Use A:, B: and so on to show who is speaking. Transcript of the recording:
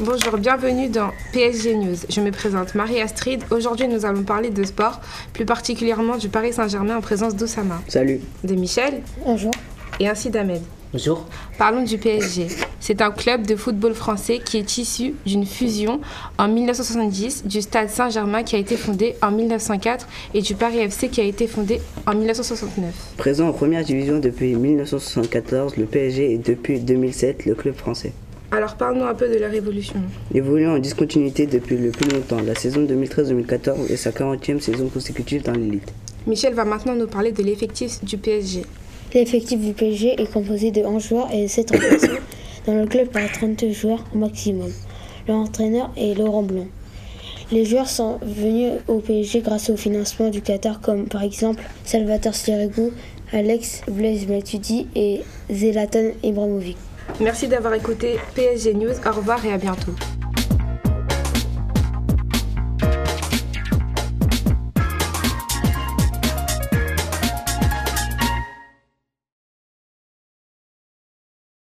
A: Bonjour, bienvenue dans PSG News. Je me présente Marie-Astrid. Aujourd'hui, nous allons parler de sport, plus particulièrement du Paris Saint-Germain en présence d'Oussama.
B: Salut.
A: De Michel.
C: Bonjour.
A: Et ainsi d'Ahmed.
B: Bonjour.
A: Parlons du PSG. C'est un club de football français qui est issu d'une fusion en 1970 du Stade Saint-Germain qui a été fondé en 1904 et du Paris FC qui a été fondé en 1969.
B: Présent en première division depuis 1974, le PSG est depuis 2007 le club français.
A: Alors parlons un peu de leur évolution.
B: Évoluant en discontinuité depuis le plus longtemps, la saison 2013-2014 est sa 40e saison consécutive dans l'élite.
A: Michel va maintenant nous parler de l'effectif du PSG.
C: L'effectif du PSG est composé de 11 joueurs et 7 remplaçants. Dans le club, il y a 32 joueurs au maximum. L'entraîneur est Laurent Blanc. Les joueurs sont venus au PSG grâce au financement du Qatar, comme par exemple Salvatore Sirigu, Alex Blaise Matuidi et Zlatan Ibrahimovic.
A: Merci d'avoir écouté PSG News. Au revoir et à bientôt.